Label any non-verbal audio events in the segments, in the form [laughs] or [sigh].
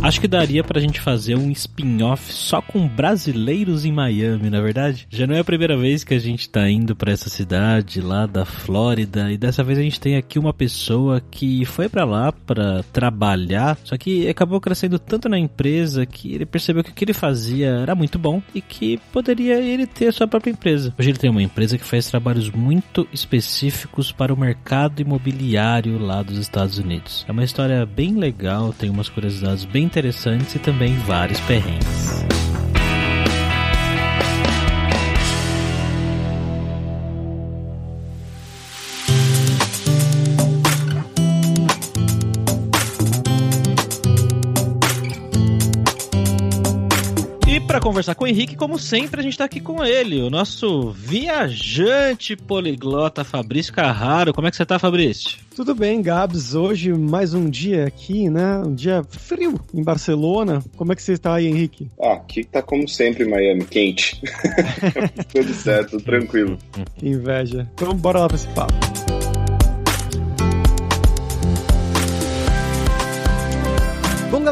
Acho que daria pra gente fazer um spin-off só com brasileiros em Miami, na é verdade? Já não é a primeira vez que a gente tá indo para essa cidade lá da Flórida e dessa vez a gente tem aqui uma pessoa que foi para lá para trabalhar, só que acabou crescendo tanto na empresa que ele percebeu que o que ele fazia era muito bom e que poderia ele ter a sua própria empresa. Hoje ele tem uma empresa que faz trabalhos muito específicos para o mercado imobiliário lá dos Estados Unidos. É uma história bem legal, tem umas curiosidades bem interessantes e também vários perrengues. Para conversar com o Henrique, como sempre, a gente está aqui com ele, o nosso viajante poliglota Fabrício Carraro. Como é que você está, Fabrício? Tudo bem, Gabs. Hoje mais um dia aqui, né? Um dia frio em Barcelona. Como é que você está aí, Henrique? Ah, aqui tá como sempre, Miami, quente. [laughs] tudo certo, tranquilo. Que inveja. Então bora lá para esse papo.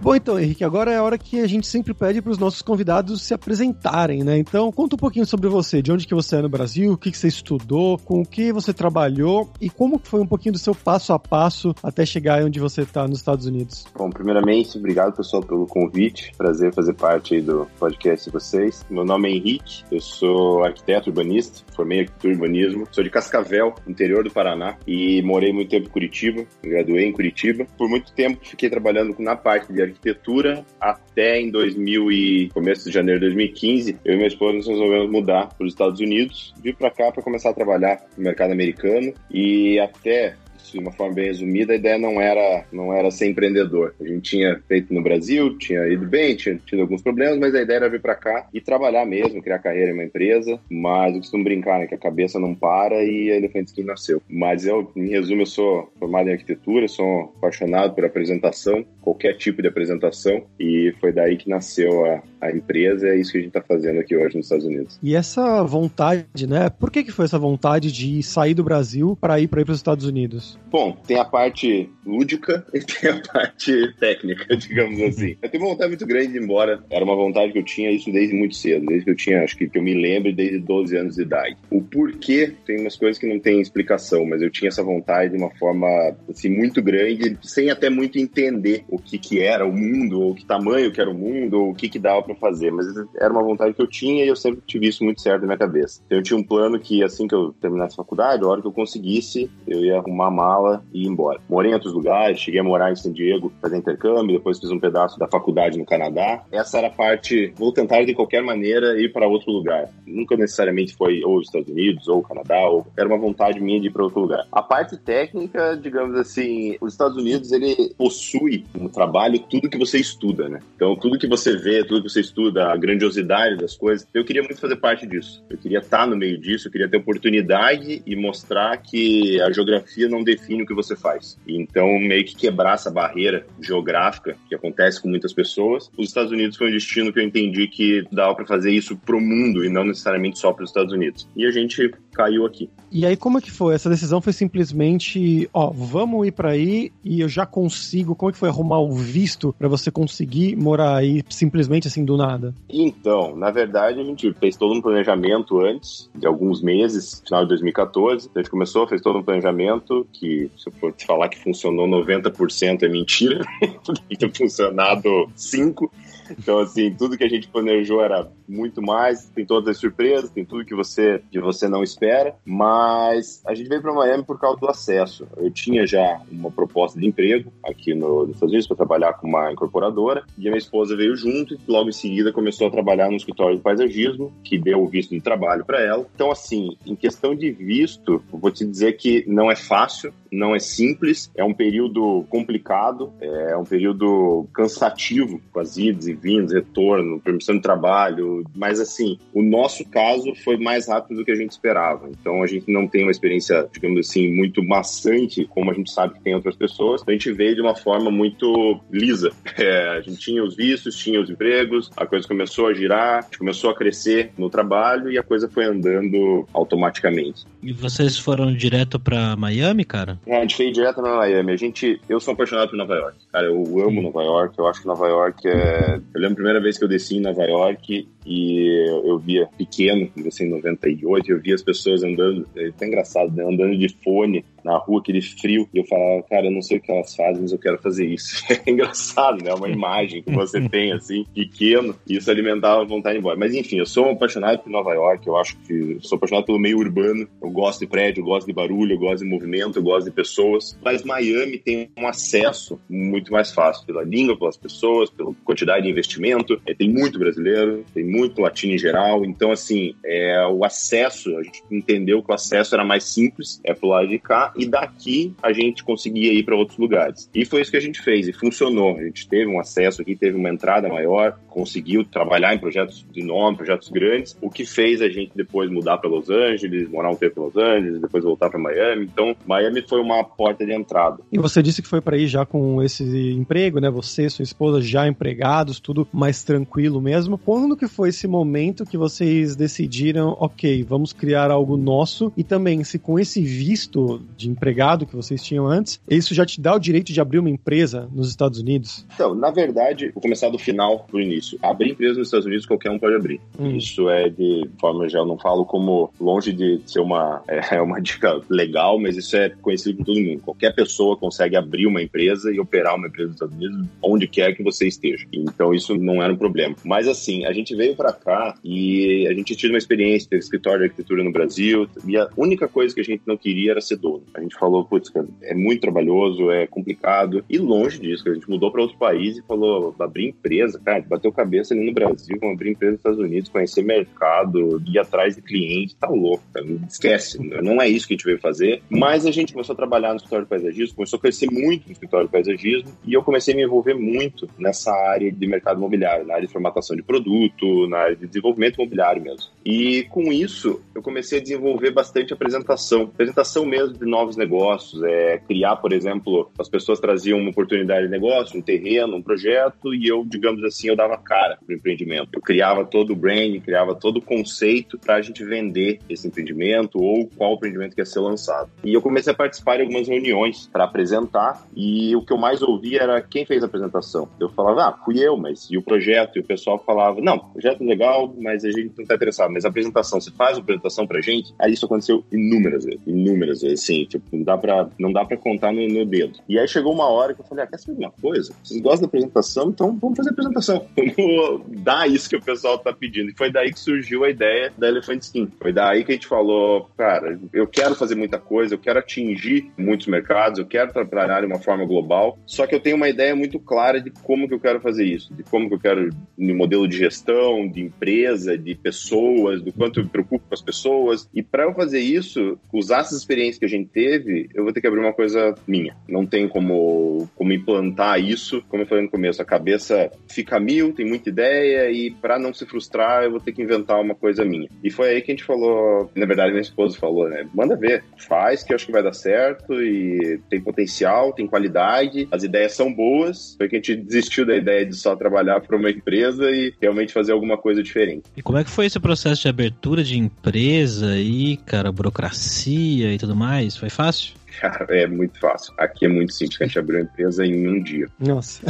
Bom, então, Henrique, agora é a hora que a gente sempre pede para os nossos convidados se apresentarem, né? Então, conta um pouquinho sobre você, de onde que você é no Brasil, o que, que você estudou, com o que você trabalhou e como foi um pouquinho do seu passo a passo até chegar onde você está nos Estados Unidos. Bom, primeiramente, obrigado, pessoal, pelo convite. Prazer fazer parte do podcast de vocês. Meu nome é Henrique, eu sou arquiteto urbanista, formei arquitetura e urbanismo, sou de Cascavel, interior do Paraná, e morei muito tempo em Curitiba, graduei em Curitiba. Por muito tempo fiquei trabalhando na parte de arquitetura até em 2000 e começo de janeiro de 2015, eu e minha esposa nos resolvemos mudar para os Estados Unidos, vir para cá para começar a trabalhar no mercado americano e até de uma forma bem resumida, a ideia não era, não era ser empreendedor. A gente tinha feito no Brasil, tinha ido bem, tinha tido alguns problemas, mas a ideia era vir para cá e trabalhar mesmo, criar carreira em uma empresa. Mas eu costumo brincar, né, que a cabeça não para e a Elefante Skin nasceu. Mas eu, em resumo, eu sou formado em arquitetura, sou apaixonado por apresentação, qualquer tipo de apresentação, e foi daí que nasceu a, a empresa, é isso que a gente está fazendo aqui hoje nos Estados Unidos. E essa vontade, né? Por que, que foi essa vontade de sair do Brasil para ir para os Estados Unidos? Bom, tem a parte lúdica [laughs] e tem a parte técnica, [laughs] digamos assim. Eu tenho uma vontade muito grande de ir embora. Era uma vontade que eu tinha isso desde muito cedo, desde que eu tinha, acho que, que eu me lembro, desde 12 anos de idade. O porquê, tem umas coisas que não tem explicação, mas eu tinha essa vontade de uma forma, assim, muito grande, sem até muito entender o que que era o mundo, ou que tamanho que era o mundo, ou o que que dava para fazer. Mas era uma vontade que eu tinha e eu sempre tive isso muito certo na minha cabeça. Então eu tinha um plano que assim que eu terminasse a faculdade, a hora que eu conseguisse, eu ia arrumar mala e ir embora. Morei em outros lugares, cheguei a morar em San Diego, fazer intercâmbio, depois fiz um pedaço da faculdade no Canadá. Essa era a parte, vou tentar de qualquer maneira ir para outro lugar. Nunca necessariamente foi ou Estados Unidos ou Canadá, ou era uma vontade minha de ir para outro lugar. A parte técnica, digamos assim, os Estados Unidos ele possui no trabalho tudo que você estuda, né? Então tudo que você vê, tudo que você estuda, a grandiosidade das coisas. Eu queria muito fazer parte disso. Eu queria estar no meio disso, eu queria ter oportunidade e mostrar que a geografia não define o que você faz. Então, meio que quebrar essa barreira geográfica que acontece com muitas pessoas. Os Estados Unidos foi um destino que eu entendi que dava para fazer isso pro mundo e não necessariamente só para os Estados Unidos. E a gente caiu aqui. E aí, como é que foi? Essa decisão foi simplesmente, ó, vamos ir para aí e eu já consigo. Como é que foi arrumar o visto para você conseguir morar aí simplesmente assim do nada? Então, na verdade, a gente fez todo um planejamento antes, de alguns meses, final de 2014. A gente começou, fez todo um planejamento que, se eu for te falar que funcionou 90% é mentira, [laughs] tem funcionado 5%. Então, assim, tudo que a gente planejou era muito mais, tem todas as surpresas, tem tudo que você, que você não espera, mas a gente veio para Miami por causa do acesso. Eu tinha já uma proposta de emprego aqui no, nos Estados Unidos para trabalhar com uma incorporadora, e a minha esposa veio junto e logo em seguida começou a trabalhar no escritório de paisagismo, que deu o visto de trabalho para ela. Então, assim, em questão de visto, vou te dizer que não é fácil, não é simples, é um período complicado, é um período cansativo, com as idas e vindas, retorno, permissão de trabalho, mas assim, o nosso caso foi mais rápido do que a gente esperava. Então a gente não tem uma experiência, digamos assim, muito maçante, como a gente sabe que tem outras pessoas. A gente veio de uma forma muito lisa. [laughs] É, a gente tinha os vistos, tinha os empregos, a coisa começou a girar, a gente começou a crescer no trabalho e a coisa foi andando automaticamente. E vocês foram direto para Miami, cara? É, a gente veio direto para Miami. A gente, eu sou apaixonado por Nova York. Cara, eu amo Nova York. Eu acho que Nova York é. Eu lembro a primeira vez que eu desci em Nova York e eu via pequeno, assim, em 98, eu via as pessoas andando, é até engraçado, né? Andando de fone na rua, aquele frio, e eu falava, cara, eu não sei o que elas fazem, mas eu quero fazer isso. [laughs] É engraçado, né? Uma imagem que você [laughs] tem, assim, pequeno, e isso alimentava a vontade de ir embora. Mas enfim, eu sou um apaixonado por Nova York, eu acho que sou apaixonado pelo meio urbano, eu gosto de prédio, eu gosto de barulho, eu gosto de movimento, eu gosto de pessoas, mas Miami tem um acesso muito mais fácil pela língua, pelas pessoas, pela quantidade de investimento, é, tem muito brasileiro, tem muito latino em geral, então assim, é, o acesso, a gente entendeu que o acesso era mais simples, é pro lado de cá, e daqui a gente conseguia ir para outros lugares. E foi isso que a gente fez, e funcionou. A gente teve um acesso aqui, teve uma entrada maior, conseguiu trabalhar em projetos de nome, projetos grandes, o que fez a gente depois mudar para Los Angeles, morar um tempo em Los Angeles, depois voltar para Miami. Então, Miami foi uma porta de entrada. E você disse que foi para ir já com esse emprego, né? Você sua esposa já empregados, tudo mais tranquilo mesmo. Quando que foi esse momento que vocês decidiram, ok, vamos criar algo nosso e também se com esse visto de empregado que vocês tinham antes, isso já te dá o direito de abrir uma empresa nos Estados Unidos? Então, na verdade, vou começar do final pro início. Abrir empresa nos Estados Unidos qualquer um pode abrir. Hum. Isso é de forma já não falo como longe de ser uma [laughs] é uma dica legal, mas isso é conhecido por todo mundo. Qualquer pessoa consegue abrir uma empresa e operar uma empresa nos Estados Unidos onde quer que você esteja. Então isso não era um problema. Mas assim, a gente veio para cá e a gente tinha uma experiência, teve escritório de arquitetura no Brasil e a única coisa que a gente não queria era ser dono. A gente falou, putz, é muito trabalhoso, é complicado. E longe disso, a gente mudou para outro país e falou, abrir empresa, cara, bateu cabeça ali no Brasil, vamos abrir empresa nos Estados Unidos, conhecer mercado, ir atrás de cliente, tá louco, cara. esquece. Não é isso que a gente veio fazer. Mas a gente começou a trabalhar no escritório de paisagismo, começou a crescer muito no escritório de paisagismo e eu comecei a me envolver muito nessa área de mercado imobiliário, na área de formatação de produto, na área de desenvolvimento imobiliário mesmo. E com isso, eu comecei a desenvolver bastante apresentação, apresentação mesmo de novos negócios, é criar, por exemplo, as pessoas traziam uma oportunidade de negócio, um terreno, um projeto, e eu, digamos assim, eu dava cara para o empreendimento. Eu criava todo o branding, criava todo o conceito para a gente vender esse empreendimento ou qual empreendimento que ia ser lançado. E eu comecei a participar de algumas reuniões para apresentar, e o que eu mais ouvia era quem fez a apresentação. Eu falava, ah, fui eu, mas e o projeto? E o pessoal falava, não, projeto legal, mas a gente não está interessado. Mas a apresentação, você faz a apresentação pra gente? Aí isso aconteceu inúmeras vezes, inúmeras vezes, assim, tipo, não dá pra, não dá pra contar no, no dedo. E aí chegou uma hora que eu falei, ah, quer saber uma coisa? Vocês gostam da apresentação, então vamos fazer a apresentação. [laughs] Vamos dar isso que o pessoal tá pedindo. E foi daí que surgiu a ideia da Elephant Skin. Foi daí que a gente falou, cara, eu quero fazer muita coisa, eu quero atingir muitos mercados, eu quero trabalhar de uma forma global, só que eu tenho uma ideia muito clara de como que eu quero fazer isso, de como que eu quero, no modelo de gestão, de empresa, de pessoas, do quanto eu me preocupo com as pessoas. E para eu fazer isso, usar essas experiências que a gente teve, eu vou ter que abrir uma coisa minha. Não tem como, como implantar isso, como eu falei no começo, a cabeça fica mil, tem muita ideia, e para não se frustrar, eu vou ter que inventar uma coisa minha. E foi aí que a gente falou, na verdade, minha esposa falou, né? Manda ver, faz que eu acho que vai dar certo e tem potencial, tem qualidade, as ideias são boas. Foi que a gente desistiu da ideia de só trabalhar para uma empresa e realmente fazer alguma coisa diferente. E como é que foi esse processo de abertura de empresa aí, cara, burocracia e tudo mais? Foi fácil? Cara, é muito fácil. Aqui é muito simples. A gente abriu a empresa em um dia. Nossa.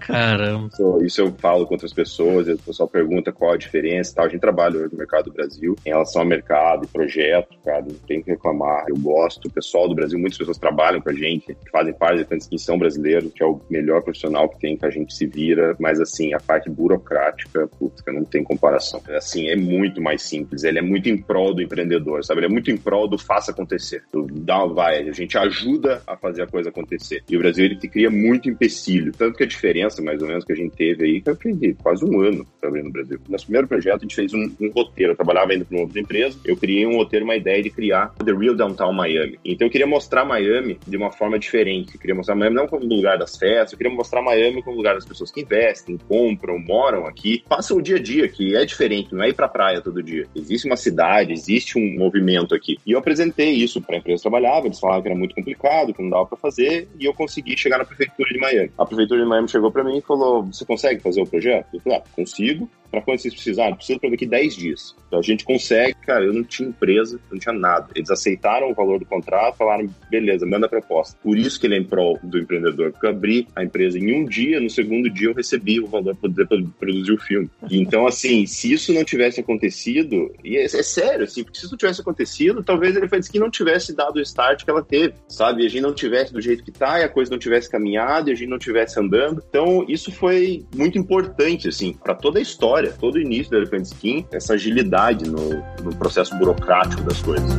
Caramba. Isso, isso eu falo com outras pessoas, o pessoal pergunta qual a diferença e tal. A gente trabalha hoje no mercado do Brasil em relação ao mercado e projeto, cara, não tem que reclamar. Eu gosto. O pessoal do Brasil, muitas pessoas trabalham com a gente, que fazem parte da que são brasileiros, que é o melhor profissional que tem, que a gente se vira. Mas, assim, a parte burocrática, putz, não tem comparação. Assim, é muito mais simples. Ele é muito em prol do empreendedor, sabe? Ele é muito em prol do faça acontecer. Do dá, vai, a gente ajuda a fazer a coisa acontecer. E o Brasil, ele te cria muito empecilho. Tanto que a diferença, mais ou menos, que a gente teve aí, que eu aprendi quase um ano abrir no Brasil. Nosso primeiro projeto, a gente fez um, um roteiro. Eu trabalhava ainda para uma outra empresa. Eu criei um roteiro, uma ideia de criar The Real Downtown Miami. Então, eu queria mostrar Miami de uma forma diferente. Eu queria mostrar Miami não como lugar das festas, eu queria mostrar Miami como lugar das pessoas que investem, compram, moram aqui, passam o dia a dia, que é diferente, não é ir pra praia todo dia. Existe uma cidade, existe um movimento aqui. E eu apresentei isso para a empresa que trabalhava, eles falavam que era muito complicado, que não dava para fazer, e eu consegui chegar na prefeitura de Miami. A prefeitura de Miami chegou para mim e falou: Você consegue fazer o projeto? Eu falei: Ah, consigo. Para quando vocês precisarem? Precisa para daqui 10 dias. Então a gente consegue, cara, eu não tinha empresa, não tinha nada. Eles aceitaram o valor do contrato, falaram, beleza, manda a proposta. Por isso que ele é em prol do empreendedor, porque eu abri a empresa em um dia, no segundo dia eu recebi o valor para poder produzir o filme. [laughs] Então, assim, se isso não tivesse acontecido, e é, é sério, assim, porque se isso não tivesse acontecido, talvez ele fosse que não tivesse dado o start que ela teve, sabe? E a gente não tivesse do jeito que tá, e a coisa não tivesse caminhado, e a gente não tivesse andando. Então, isso foi muito importante, assim, para toda a história história, todo o início da Elephant Skin, essa agilidade no, no processo burocrático das coisas.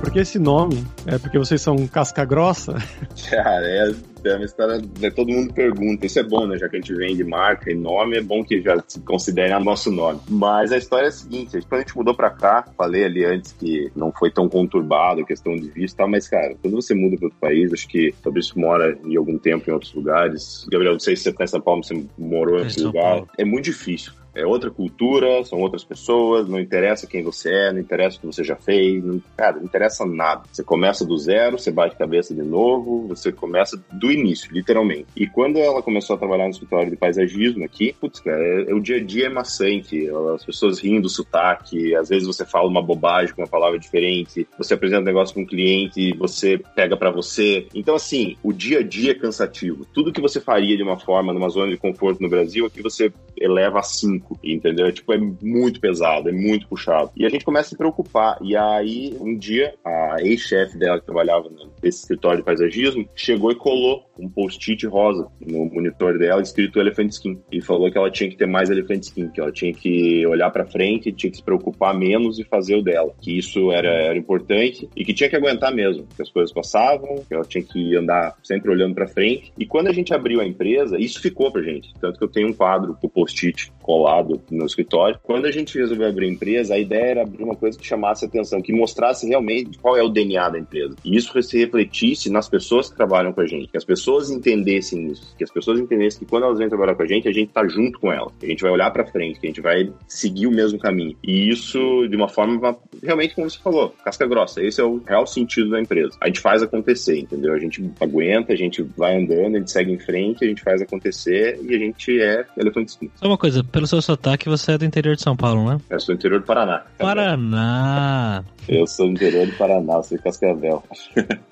Por que esse nome? É porque vocês são casca grossa? [laughs] Cara, é, é uma história. Né, todo mundo pergunta. Isso é bom, né? Já que a gente vende marca e nome, é bom que já se considere nosso nome. Mas a história é a seguinte: quando a gente mudou pra cá, falei ali antes que não foi tão conturbado a questão de visto e tal, mas, cara, quando você muda para outro país, acho que sobre isso mora em algum tempo em outros lugares. Gabriel, não sei se você tá em São Paulo, você morou em outro lugar. É muito difícil é outra cultura, são outras pessoas, não interessa quem você é, não interessa o que você já fez, não, cara, não interessa nada. Você começa do zero, você bate cabeça de novo, você começa do início, literalmente. E quando ela começou a trabalhar no escritório de paisagismo aqui, putz, cara, é, é, o dia a dia é maçante, as pessoas rindo do sotaque, às vezes você fala uma bobagem com uma palavra diferente, você apresenta um negócio com um cliente, você pega para você. Então, assim, o dia a dia é cansativo. Tudo que você faria de uma forma, numa zona de conforto no Brasil, aqui você eleva a cinco entendeu? É, tipo, é muito pesado, é muito puxado. E a gente começa a se preocupar. E aí, um dia, a ex-chefe dela, que trabalhava nesse escritório de paisagismo, chegou e colou um post-it rosa no monitor dela, escrito Elephant Skin. E falou que ela tinha que ter mais Elephant Skin, que ela tinha que olhar para frente, tinha que se preocupar menos e fazer o dela. Que isso era, era importante e que tinha que aguentar mesmo, que as coisas passavam, que ela tinha que andar sempre olhando para frente. E quando a gente abriu a empresa, isso ficou pra gente. Tanto que eu tenho um quadro com post-it colado no escritório. Quando a gente resolveu abrir a empresa, a ideia era abrir uma coisa que chamasse atenção, que mostrasse realmente qual é o DNA da empresa. E isso se refletisse nas pessoas que trabalham com a gente, que as pessoas entendessem isso, que as pessoas entendessem que quando elas vêm trabalhar com a gente, a gente tá junto com elas, que a gente vai olhar para frente, que a gente vai seguir o mesmo caminho. E isso de uma forma realmente como você falou, casca grossa. Esse é o real sentido da empresa. A gente faz acontecer, entendeu? A gente aguenta, a gente vai andando, a gente segue em frente, a gente faz acontecer e a gente é elefante Só uma coisa, pelo seu sotaque, você é do interior de São Paulo, né? Eu sou do interior do Paraná. Paraná! Eu sou do interior do Paraná, sou de Cascavel.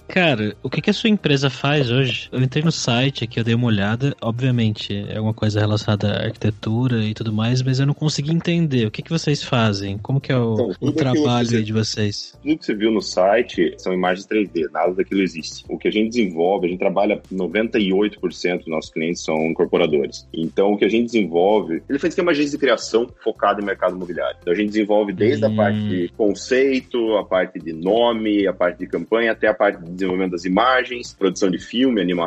Cara, o que, que a sua empresa faz hoje? Eu entrei no site aqui, eu dei uma olhada. Obviamente, é alguma coisa relacionada à arquitetura e tudo mais, mas eu não consegui entender. O que, que vocês fazem? Como que é o, então, o trabalho você, de vocês? Tudo que você viu no site são imagens 3D, nada daquilo existe. O que a gente desenvolve, a gente trabalha 98% dos nossos clientes são incorporadores. Então, o que a gente desenvolve, ele fez que é uma agência de criação focada em mercado imobiliário. Então, a gente desenvolve desde hum. a parte de conceito, a parte de nome, a parte de campanha, até a parte de desenvolvimento das imagens, produção de filme, animação,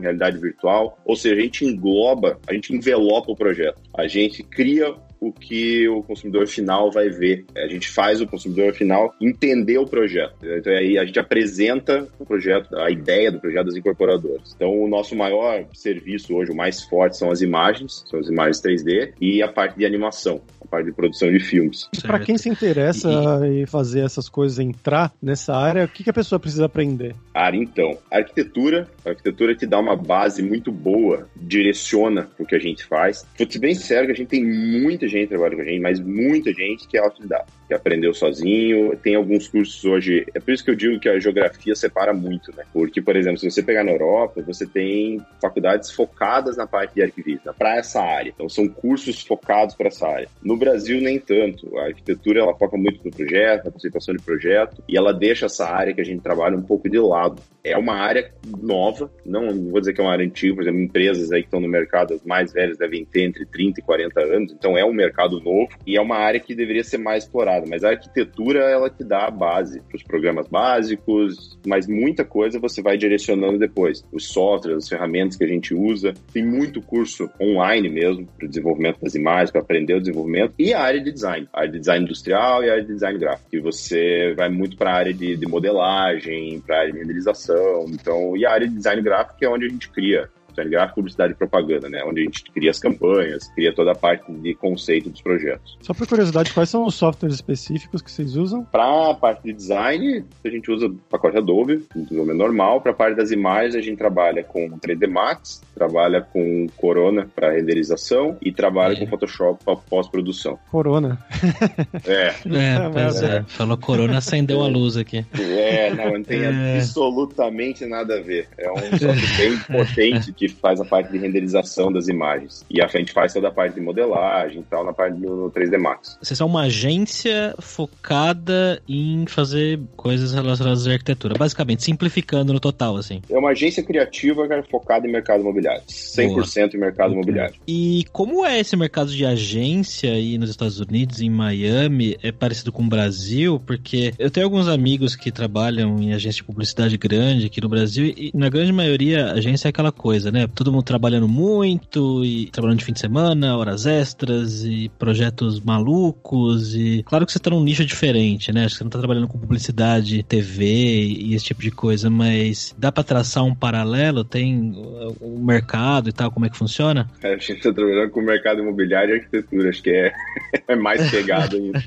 realidade virtual. Ou seja, a gente engloba, a gente envelopa o projeto. A gente cria o que o consumidor final vai ver. A gente faz o consumidor final entender o projeto. Então aí a gente apresenta o projeto, a ideia do projeto das incorporadoras. Então o nosso maior serviço hoje, o mais forte, são as imagens, são as imagens 3D e a parte de animação parte de produção de filmes. Para quem se interessa e... em fazer essas coisas, entrar nessa área, o que, que a pessoa precisa aprender? Área, então. Arquitetura. A arquitetura te dá uma base muito boa, direciona o que a gente faz. Vou ser bem sério que a gente tem muita gente trabalhando com a gente, mas muita gente que é autodidata, que aprendeu sozinho. Tem alguns cursos hoje. É por isso que eu digo que a geografia separa muito, né? Porque, por exemplo, se você pegar na Europa, você tem faculdades focadas na parte de arquivismo, para essa área. Então, são cursos focados para essa área. No Brasil, nem tanto. A arquitetura, ela foca muito no projeto, na conceituação de projeto, e ela deixa essa área que a gente trabalha um pouco de lado. É uma área nova, não, não vou dizer que é uma área antiga, por exemplo, empresas aí que estão no mercado, as mais velhas devem ter entre 30 e 40 anos, então é um mercado novo e é uma área que deveria ser mais explorada. Mas a arquitetura, ela te dá a base para os programas básicos, mas muita coisa você vai direcionando depois. Os softwares, as ferramentas que a gente usa, tem muito curso online mesmo para o desenvolvimento das imagens, para aprender o desenvolvimento, e a área de design, a área de design industrial e a área de design gráfico, que você vai muito para a área de, de modelagem, para a área de renderização, então, e a área de design gráfico é onde a gente cria design gráfico, publicidade e propaganda, né? Onde a gente cria as campanhas, cria toda a parte de conceito dos projetos. Só por curiosidade, quais são os softwares específicos que vocês usam? Para a parte de design, a gente usa o pacote Adobe, desenvolvimento normal. Para a parte das imagens, a gente trabalha com 3D Max, trabalha com Corona para renderização e trabalha é. com Photoshop para pós-produção. Corona. [laughs] É. É, pois é. Falou Corona, acendeu a luz aqui. É, não, não tem é. absolutamente nada a ver. É um software bem [laughs] potente que faz a parte de renderização das imagens. E a gente faz toda a parte de modelagem e tal na parte do 3D Max. Vocês são uma agência focada em fazer coisas relacionadas à arquitetura, basicamente, simplificando no total, assim. É uma agência criativa cara, focada em mercado imobiliário. 100% Boa. em mercado okay. imobiliário. E como é esse mercado de agência aí nos Estados Unidos, em Miami? É parecido com o Brasil? Porque eu tenho alguns amigos que trabalham em agência de publicidade grande aqui no Brasil e na grande maioria a agência é aquela coisa, né? Todo mundo trabalhando muito e trabalhando de fim de semana, horas extras e projetos malucos e claro que você tá num nicho diferente, né? Acho que você não tá trabalhando com publicidade, TV e esse tipo de coisa, mas dá para traçar um paralelo? Tem o mercado e tal, como é que funciona? É, a gente tá trabalhando com o mercado imobiliário e arquitetura, acho que é, [laughs] é mais pegado ainda.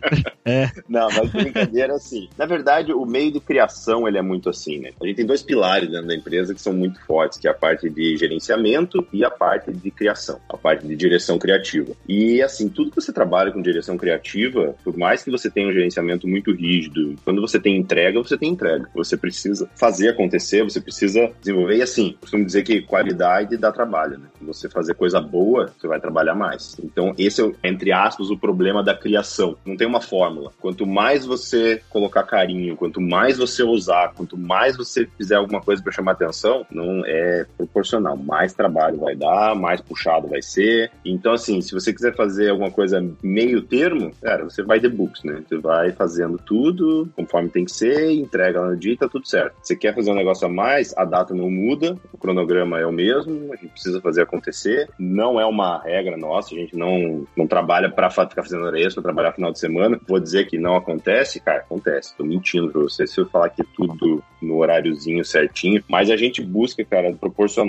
[laughs] é. Não, mas brincadeira assim. Na verdade, o meio de criação ele é muito assim, né? A gente tem dois pilares dentro da empresa que são muito fortes, que é a parte de gerenciamento e a parte de criação, a parte de direção criativa. E assim, tudo que você trabalha com direção criativa, por mais que você tenha um gerenciamento muito rígido, quando você tem entrega, você tem entrega. Você precisa fazer acontecer, você precisa desenvolver. E assim, costumo dizer que qualidade dá trabalho, né? Você fazer coisa boa, você vai trabalhar mais. Então, esse é, entre aspas, o problema da criação. Não tem uma fórmula. Quanto mais você colocar carinho, quanto mais você usar, quanto mais você fizer alguma coisa para chamar atenção, não é proporcional mais trabalho vai dar, mais puxado vai ser. Então, assim, se você quiser fazer alguma coisa meio termo, cara, você vai de books, né? Você vai fazendo tudo conforme tem que ser, entrega no dia e tá tudo certo. Você quer fazer um negócio a mais, a data não muda, o cronograma é o mesmo, a gente precisa fazer acontecer. Não é uma regra nossa, a gente não, não trabalha para ficar fazendo hora extra, trabalhar final de semana. Vou dizer que não acontece, cara, acontece. Tô mentindo pra você se eu falar que tudo no horáriozinho certinho, mas a gente busca, cara,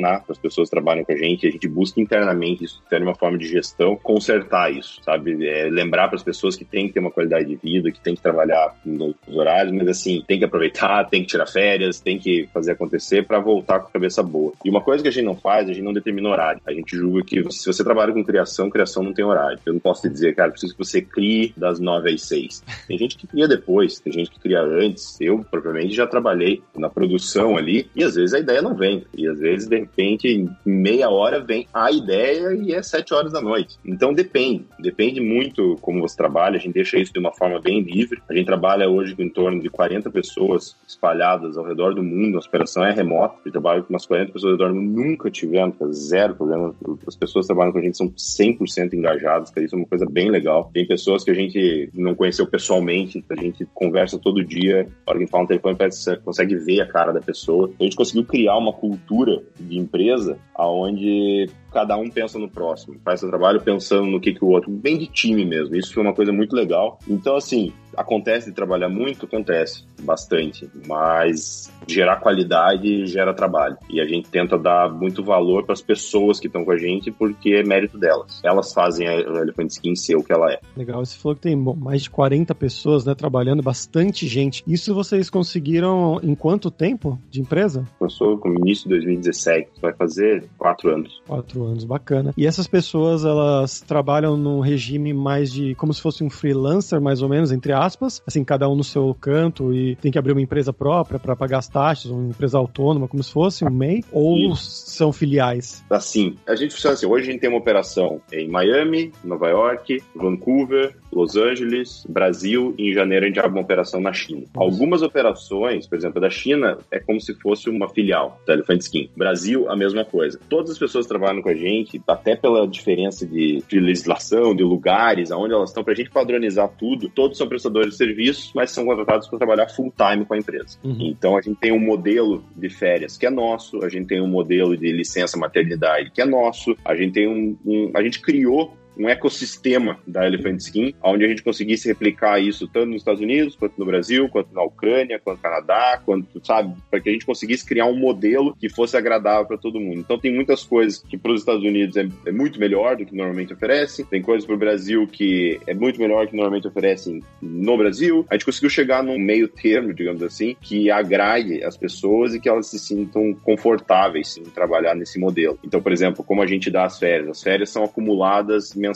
para as pessoas que trabalham com a gente, a gente busca internamente isso, ter uma forma de gestão, consertar isso, sabe? É, lembrar para as pessoas que tem que ter uma qualidade de vida, que tem que trabalhar nos horários, mas assim, tem que aproveitar, [laughs] tem que tirar férias, tem que fazer acontecer para voltar com a cabeça boa. E uma coisa que a gente não faz, a gente não determina horário. A gente julga que se você trabalha com criação, criação não tem horário. Eu não posso te dizer, cara, preciso que você crie das nove às seis. Tem gente que cria depois, tem gente que cria antes. Eu, propriamente, já trabalhei na produção ali e às vezes a ideia não vem. E às vezes, de repente, em meia hora vem a ideia e é sete horas da noite. Então depende, depende muito como você trabalha, a gente deixa isso de uma forma bem livre. A gente trabalha hoje com em torno de 40 pessoas espalhadas ao redor do mundo, a operação é remota, a gente trabalha com umas 40 pessoas ao redor do mundo, nunca tivemos, zero problema. As pessoas que trabalham com a gente são 100% engajadas, cara, isso é uma coisa bem legal. Tem pessoas que a gente não conheceu pessoalmente, a gente conversa todo dia, a hora que fala no telefone, você consegue ver a cara da pessoa. A gente conseguiu criar uma cultura de empresa aonde cada um pensa no próximo, faz seu trabalho pensando no que, que o outro, bem de time mesmo. Isso foi uma coisa muito legal. Então, assim, acontece de trabalhar muito? Acontece, bastante. Mas gerar qualidade gera trabalho. E a gente tenta dar muito valor para as pessoas que estão com a gente, porque é mérito delas. Elas fazem a Elephant Skin ser o que ela é. Legal, você falou que tem bom, mais de 40 pessoas né, trabalhando, bastante gente. Isso vocês conseguiram em quanto tempo de empresa? Começou com o início de 2017, vai fazer quatro anos. Quatro anos, bacana. E essas pessoas, elas trabalham num regime mais de, como se fosse um freelancer, mais ou menos, entre aspas, assim, cada um no seu canto e tem que abrir uma empresa própria para pagar as taxas, uma empresa autônoma, como se fosse um MEI, ou são filiais? Assim, a gente funciona assim, hoje a gente tem uma operação em Miami, Nova York, Vancouver, Los Angeles, Brasil e em janeiro a gente abre uma operação na China. Algumas operações, por exemplo, da China, é como se fosse uma filial da Elephant Skin. Brasil, a mesma coisa. Todas as pessoas trabalham com a gente, até pela diferença de, de legislação, de lugares, aonde elas estão, para a gente padronizar tudo, todos são prestadores de serviços, mas são contratados para trabalhar full time com a empresa. Uhum. Então a gente tem um modelo de férias que é nosso, a gente tem um modelo de licença maternidade que é nosso, a gente tem um, um a gente criou um ecossistema da Elephant Skin, onde a gente conseguisse replicar isso tanto nos Estados Unidos, quanto no Brasil, quanto na Ucrânia, quanto no Canadá, quanto, sabe, para que a gente conseguisse criar um modelo que fosse agradável para todo mundo. Então tem muitas coisas que para os Estados Unidos é, é, muito melhor do que normalmente oferecem, tem coisas para o Brasil que é muito melhor que normalmente oferecem no Brasil. A gente conseguiu chegar num meio termo, digamos assim, que agrade as pessoas e que elas se sintam confortáveis em trabalhar nesse modelo. Então, por exemplo, como a gente dá as férias, as férias são acumuladas mensalmente.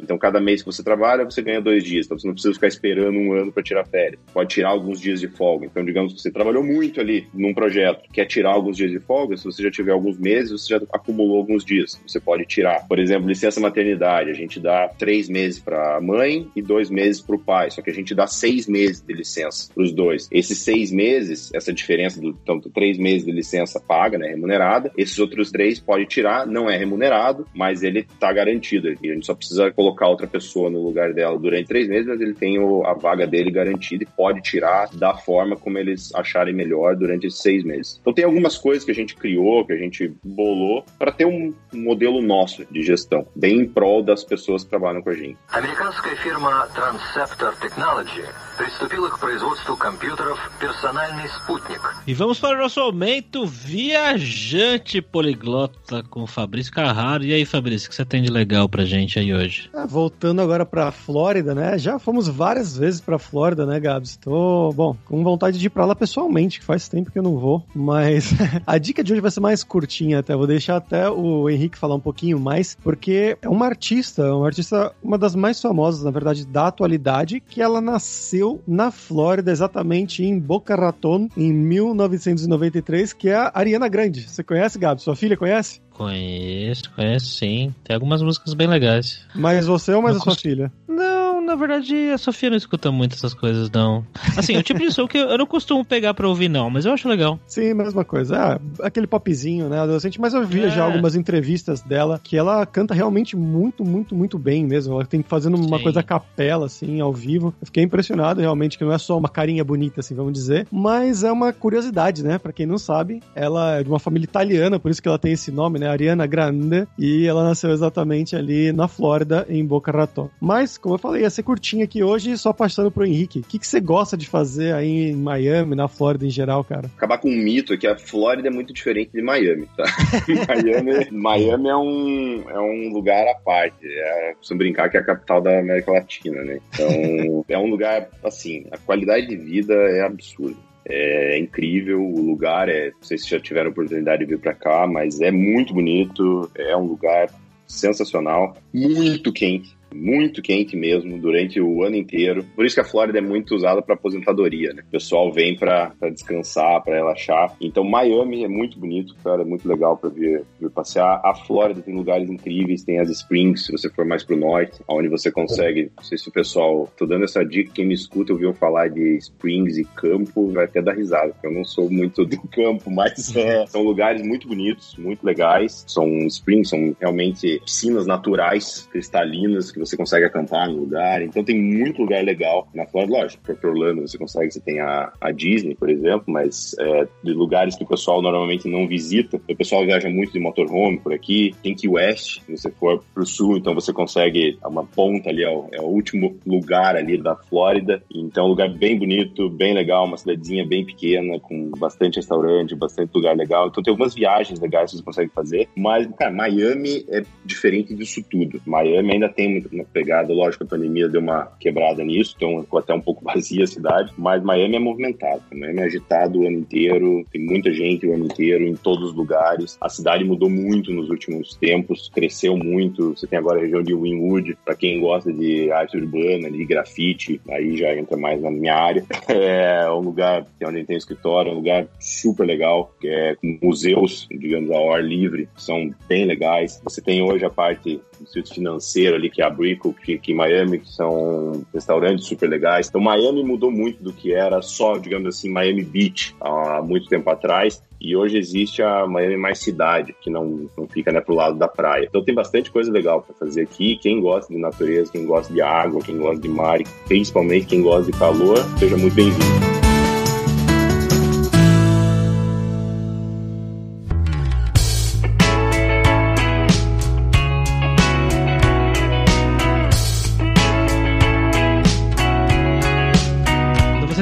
Então, cada mês que você trabalha, você ganha dois dias. Então, você não precisa ficar esperando um ano para tirar férias. Pode tirar alguns dias de folga. Então, digamos que você trabalhou muito ali num projeto, quer tirar alguns dias de folga, se você já tiver alguns meses, você já acumulou alguns dias. Você pode tirar. Por exemplo, licença maternidade. A gente dá três meses para a mãe e dois meses para o pai. Só que a gente dá seis meses de licença para os dois. Esses seis meses, essa diferença do tanto três meses de licença paga, né, remunerada, esses outros três pode tirar, não é remunerado, mas ele está garantido. E gente só precisa colocar outra pessoa no lugar dela durante três meses, mas ele tem o, a vaga dele garantida e pode tirar da forma como eles acharem melhor durante esses seis meses. Então tem algumas coisas que a gente criou, que a gente bolou para ter um modelo nosso de gestão, bem em prol das pessoas que trabalham com a gente. Американская фирма Transceptor Technology приступила к производству компьютеров «Персональный спутник». E vamos para o nosso momento viajante poliglota com Fabrício Carraro. E aí, Fabrício, o que você tem de legal pra gente Aí hoje? Ah, voltando agora pra Flórida, né? Já fomos várias vezes pra Flórida, né, Gabs? Tô, bom, com vontade de ir pra lá pessoalmente, que faz tempo que eu não vou. Mas [laughs] a dica de hoje vai ser mais curtinha até. Vou deixar até o Henrique falar um pouquinho mais, porque é uma artista, uma artista, uma das mais famosas, na verdade, da atualidade, que ela nasceu na Flórida, exatamente em Boca Raton, em 1993, que é a Ariana Grande. Você conhece, Gabi? Sua filha conhece? Conheço, conheço sim. Tem algumas músicas bem legais. Mas você ou mais a sua filha? Não, na verdade, a Sofia não escuta muito essas coisas, não. Assim, o tipo de som que eu, eu não costumo pegar pra ouvir, não, mas eu acho legal. Sim, mesma coisa. Ah, aquele popzinho, né, adolescente. Mas eu vi é. já algumas entrevistas dela que ela canta realmente muito, muito, muito bem mesmo. Ela tem fazendo uma Sim. coisa a capela, assim, ao vivo. Eu fiquei impressionado, realmente, que não é só uma carinha bonita, assim, vamos dizer. Mas é uma curiosidade, né? Pra quem não sabe, ela é de uma família italiana, por isso que ela tem esse nome, né? Ariana Grande, e ela nasceu exatamente ali na Flórida, em Boca Raton. Mas, como eu falei, ia ser curtinho aqui hoje, só passando pro Henrique. O que, que você gosta de fazer aí em Miami, na Flórida em geral, cara? Acabar com um mito que a Flórida é muito diferente de Miami, tá? [laughs] Miami, Miami é um, é um lugar à parte. É, preciso brincar que é a capital da América Latina, né? Então, [laughs] é um lugar, assim, a qualidade de vida é absurda. É incrível, o lugar é. Não sei se já tiveram oportunidade de vir para cá, mas é muito bonito, é um lugar sensacional, muito quente muito quente mesmo durante o ano inteiro. Por isso que a Flórida é muito usada para aposentadoria, né? O pessoal vem para descansar, para relaxar. Então Miami é muito bonito, cara, é muito legal para vir, vir, passear. A Flórida tem lugares incríveis, tem as Springs, se você for mais pro norte, onde você consegue, não sei se o pessoal, tô dando essa dica, quem me escuta ouviu falar de Springs e campo, vai até dar risada, porque eu não sou muito do [laughs] campo, mas é, são lugares muito bonitos, muito legais. São Springs, são realmente piscinas naturais, cristalinas, que você consegue acampar no lugar. Então tem muito lugar legal na Flórida. Lógico, para Orlando você consegue, você tem a, a Disney, por exemplo, mas é, de lugares que o pessoal normalmente não visita. O pessoal viaja muito de motorhome por aqui. Tem Key West, se você for pro sul, então você consegue uma ponta ali, é o, é o último lugar ali da Flórida. Então, um lugar bem bonito, bem legal, uma cidadezinha bem pequena, com bastante restaurante, bastante lugar legal. Então tem algumas viagens legais que você consegue fazer. Mas, cara, Miami é diferente disso tudo. Miami ainda tem uma pegada, lógico, a pandemia deu uma quebrada nisso, então ficou até um pouco [laughs] vazia a cidade, mas Miami é movimentado. Miami é agitado o ano inteiro, tem muita gente o ano inteiro, em todos os lugares. A cidade mudou muito nos últimos tempos, cresceu muito. Você tem agora a região de Wynwood, para quem gosta de arte urbana, de grafite, aí já entra mais na minha área. [laughs] É um lugar que é onde tem escritório, é um lugar super legal, que é com museus, digamos, ao ar livre, são bem legais. Você tem hoje a parte do distrito financeiro ali, que é a Brickell, que, que em Miami, que são restaurantes super legais. Então, Miami mudou muito do que era só, digamos assim, Miami Beach há muito tempo atrás. E hoje existe a Miami Mais Cidade, que não, não fica né, pro lado da praia. Então tem bastante coisa legal para fazer aqui. Quem gosta de natureza, quem gosta de água, quem gosta de mar, principalmente quem gosta de calor, seja muito bem-vindo.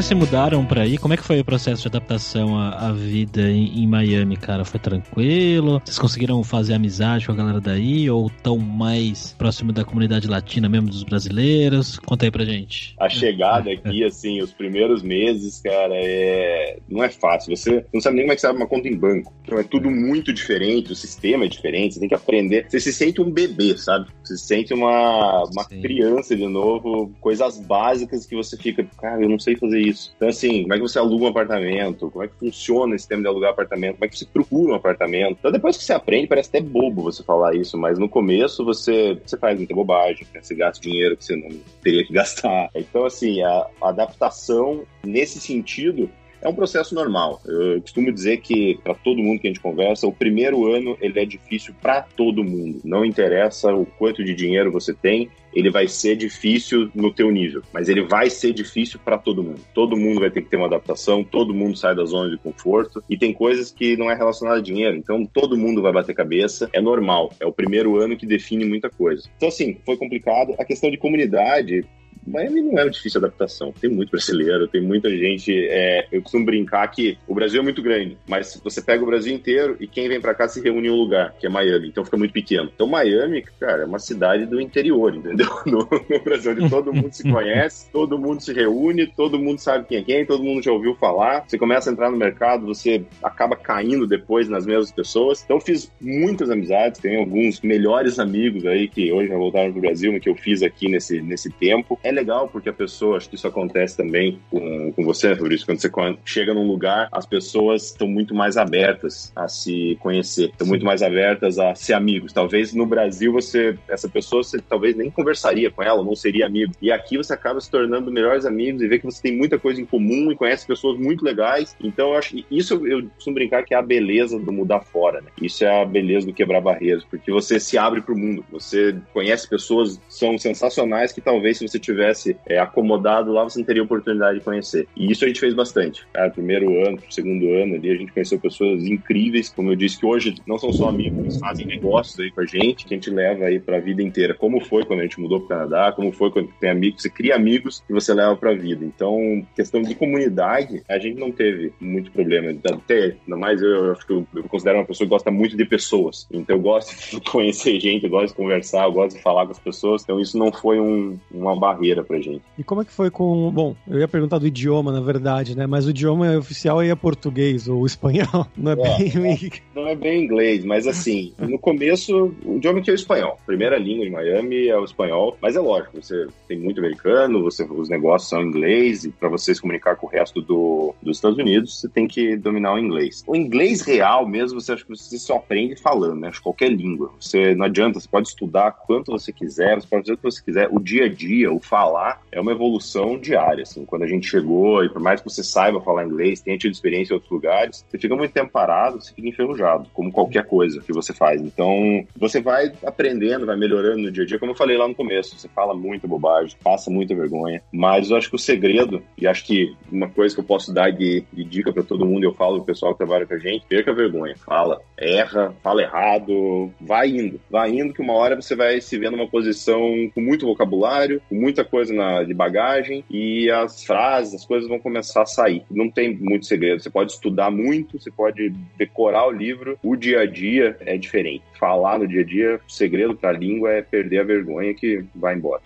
Se mudaram para aí, como é que foi o processo de adaptação à, à vida em, em, Miami, cara? Foi tranquilo? Vocês conseguiram fazer amizade com a galera daí? Ou tão mais próximo da comunidade latina mesmo, dos brasileiros? Conta aí pra gente. A chegada aqui, [laughs] assim, os primeiros meses, cara, é... não é fácil. Você não sabe nem como é que você abre uma conta em banco. Então é tudo muito diferente, o sistema é diferente, você tem que aprender. Você se sente um bebê, sabe? Você se sente uma, uma criança de novo, coisas básicas que você fica, cara, eu não sei fazer isso isso. Então, assim, como é que você aluga um apartamento? Como é que funciona esse tema de alugar apartamento? Como é que você procura um apartamento? Então, depois que você aprende, parece até bobo você falar isso, mas no começo você, você faz muita bobagem, né? você gasta dinheiro que você não teria que gastar. Então, assim, a, a adaptação nesse sentido é um processo normal. Eu costumo dizer que para todo mundo que a gente conversa, o primeiro ano ele é difícil para todo mundo. Não interessa o quanto de dinheiro você tem, ele vai ser difícil no teu nível, mas ele vai ser difícil para todo mundo. Todo mundo vai ter que ter uma adaptação, todo mundo sai da zona de conforto e tem coisas que não é relacionado a dinheiro, então todo mundo vai bater cabeça, é normal. É o primeiro ano que define muita coisa. Então assim, foi complicado. A questão de comunidade, Miami não é uma difícil adaptação. Tem muito brasileiro, tem muita gente. É, eu costumo brincar que o Brasil é muito grande, mas você pega o Brasil inteiro e quem vem para cá se reúne em um lugar, que é Miami. Então fica muito pequeno. Então Miami, cara, é uma cidade do interior, entendeu? [laughs] No, no Brasil, onde todo mundo se conhece, todo mundo se reúne, todo mundo sabe quem é quem, todo mundo já ouviu falar. Você começa a entrar no mercado, você acaba caindo depois nas mesmas pessoas. Então fiz muitas amizades, tenho alguns melhores amigos aí que hoje já voltaram pro Brasil, mas que eu fiz aqui nesse, nesse tempo. É legal porque a pessoa, acho que isso acontece também com, com você, Fabrício, quando você chega num lugar, as pessoas estão muito mais abertas a se conhecer, estão muito mais abertas a ser amigos. Talvez no Brasil você, essa pessoa, você talvez nem conversaria com ela, não seria amigo. E aqui você acaba se tornando melhores amigos e vê que você tem muita coisa em comum e conhece pessoas muito legais. Então eu acho que isso eu costumo brincar que é a beleza do mudar fora, né? Isso é a beleza do quebrar barreiras, porque você se abre para o mundo, você conhece pessoas são sensacionais que talvez se você tiver tivesse é, acomodado lá, você não teria oportunidade de conhecer. E isso a gente fez bastante. Cara, primeiro ano, segundo ano ali, a gente conheceu pessoas incríveis, como eu disse, que hoje não são só amigos, eles fazem negócios aí com a gente, que a gente leva aí pra vida inteira. Como foi quando a gente mudou pro Canadá, como foi quando tem amigos, você cria amigos que você leva pra vida. Então, questão de comunidade, a gente não teve muito problema. Até, ainda mais eu, eu acho que eu, eu considero uma pessoa que gosta muito de pessoas. Então, eu gosto [laughs] de conhecer gente, eu gosto de conversar, eu gosto de falar com as pessoas. Então, isso não foi um, uma barreira pra gente. E como é que foi com. Bom, eu ia perguntar do idioma, na verdade, né? Mas o idioma oficial aí é português ou espanhol. [laughs] Não é, é bem. Não é bem inglês, mas assim, no começo, o idioma que é o espanhol. Primeira língua em Miami é o espanhol, mas é lógico, você tem muito americano, você, os negócios são em inglês, e para você se comunicar com o resto do, dos Estados Unidos, você tem que dominar o inglês. O inglês real mesmo, você acha que você só aprende falando, né? Acho qualquer língua. Você não adianta, você pode estudar quanto você quiser, você pode fazer o que você quiser, o dia a dia, o falar é uma evolução diária, assim. Quando a gente chegou, e por mais que você saiba falar inglês, tenha tido experiência em outros lugares, você fica muito tempo parado, você fica enferrujado, como qualquer coisa que você faz. Então, você vai aprendendo, vai melhorando no dia a dia, como eu falei lá no começo, você fala muita bobagem, passa muita vergonha, mas eu acho que o segredo, e acho que uma coisa que eu posso dar de, de dica para todo mundo, eu falo pro pessoal que trabalha com a gente, perca a vergonha, fala, erra, fala errado, vai indo, vai indo que uma hora você vai se ver numa posição com muito vocabulário, com muita coisa na, de bagagem e as frases, as coisas vão começar a sair. Não tem muito segredo, você pode estudar muito, você pode decorar o livro, o dia a dia é diferente. Falar no dia a dia, o segredo para a língua é perder a vergonha que vai embora.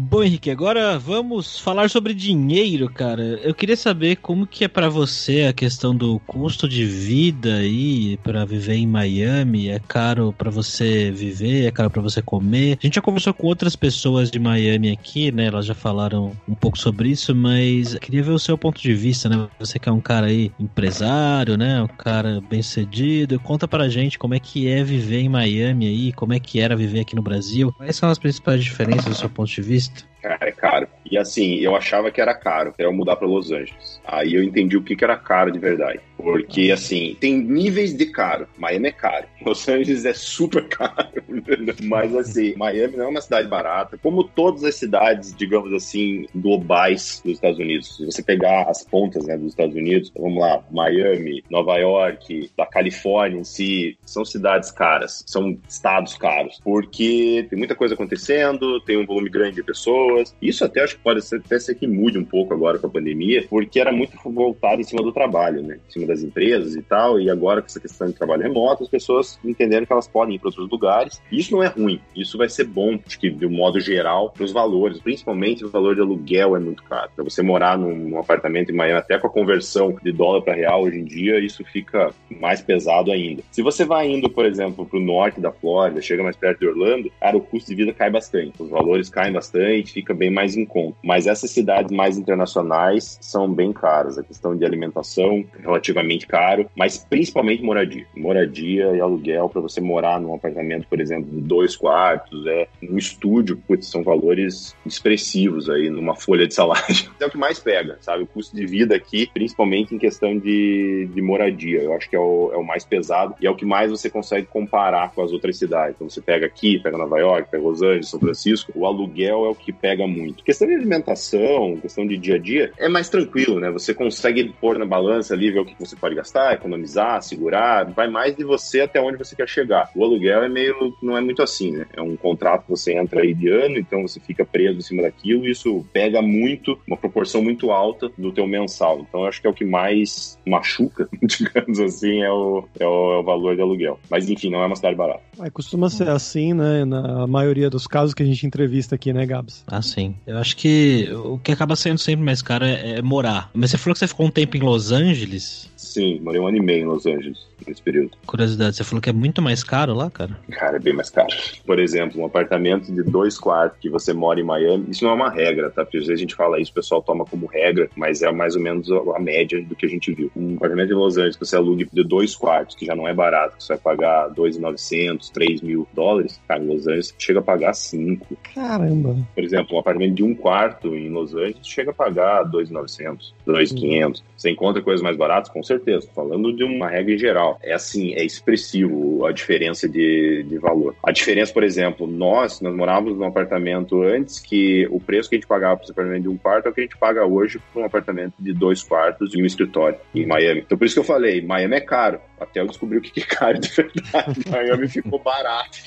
Bom, Henrique, agora vamos falar sobre dinheiro, cara. Eu queria saber como que é para você a questão do custo de vida aí para viver em Miami. É caro para você viver? É caro para você comer? A gente já conversou com outras pessoas de Miami aqui, né? Elas já falaram um pouco sobre isso, mas queria ver o seu ponto de vista, né? Você que é um cara aí empresário, né? Um cara bem sucedido. Conta pra gente como é que é viver em Miami aí, como é que era viver aqui no Brasil. Quais são as principais diferenças do seu ponto de vista? podcast. Cara, é caro. E assim, eu achava que era caro até eu mudar para Los Angeles. Aí eu entendi o que, que era caro de verdade. Porque, assim, tem níveis de caro. Miami é caro. [laughs] Los Angeles é super caro. [laughs] Mas, assim, Miami não é uma cidade barata. Como todas as cidades, digamos assim, globais dos Estados Unidos. Se você pegar as pontas né, dos Estados Unidos, vamos lá, Miami, Nova York, da Califórnia em si, são cidades caras. São estados caros. Porque tem muita coisa acontecendo, tem um volume grande de pessoas. Isso até acho que pode ser, até ser que mude um pouco agora com a pandemia, porque era muito voltado em cima do trabalho, né? Em cima das empresas e tal, e agora com essa questão de trabalho remoto, as pessoas entenderam que elas podem ir para outros lugares. Isso não é ruim, isso vai ser bom, acho que de um modo geral, para os valores, principalmente o valor de aluguel é muito caro. Para você morar num, num, apartamento em Miami, até com a conversão de dólar para real hoje em dia, isso fica mais pesado ainda. Se você vai indo, por exemplo, para o norte da Flórida, chega mais perto de Orlando, cara, o custo de vida cai bastante, os valores caem bastante, fica bem mais em conta. Mas essas cidades mais internacionais são bem caras. A questão de alimentação, relativamente caro, mas principalmente moradia. Moradia e aluguel para você morar num apartamento, por exemplo, de dois quartos, é um estúdio, putz, são valores expressivos aí numa folha de salário. [laughs] É o que mais pega, sabe? O custo de vida aqui, principalmente em questão de, de moradia. Eu acho que é o, é o mais pesado e é o que mais você consegue comparar com as outras cidades. Então você pega aqui, pega Nova York, pega Los Angeles, São Francisco, o aluguel é o que pega muito. Questão de alimentação, questão de dia a dia, é mais tranquilo, né? Você consegue pôr na balança ali, ver o que você pode gastar, economizar, segurar, vai mais de você até onde você quer chegar. O aluguel é meio, não é muito assim, né? É um contrato que você entra aí de ano, então você fica preso em cima daquilo e isso pega muito, uma proporção muito alta do teu mensal. Então eu acho que é o que mais machuca, [laughs] digamos assim, é o, é o, é o valor do aluguel. Mas enfim, não é uma cidade barata. É, costuma ser assim, né? Na maioria dos casos que a gente entrevista aqui, né, Gabs? Ah, sim. Eu acho que o que acaba sendo sempre mais caro é, é morar. Mas você falou que você ficou um tempo em Los Angeles? Sim, morei um ano e meio em Los Angeles nesse período. Curiosidade, você falou que é muito mais caro lá, cara? Cara, é bem mais caro. Por exemplo, um apartamento de dois quartos que você mora em Miami, isso não é uma regra, tá? Porque às vezes a gente fala isso, o pessoal toma como regra, mas é mais ou menos a média do que a gente viu. Um apartamento em Los Angeles que você alugue de dois quartos, que já não é barato, que você vai pagar 2.900, 3 mil dólares, cara, em Los Angeles chega a pagar 5. Caramba! Por exemplo, um apartamento de um quarto em Los Angeles chega a pagar 2.900, 2.500. Você encontra coisas mais baratas? Com certeza. Tô falando de uma regra em geral. É assim, é expressivo a diferença de, de valor. A diferença, por exemplo, nós, nós morávamos num apartamento antes que o preço que a gente pagava para esse apartamento de um quarto é o que a gente paga hoje para um apartamento de dois quartos e um escritório em Miami. Então, por isso que eu falei, Miami é caro. Até eu descobri o que é caro de verdade. [laughs] Miami ficou barato.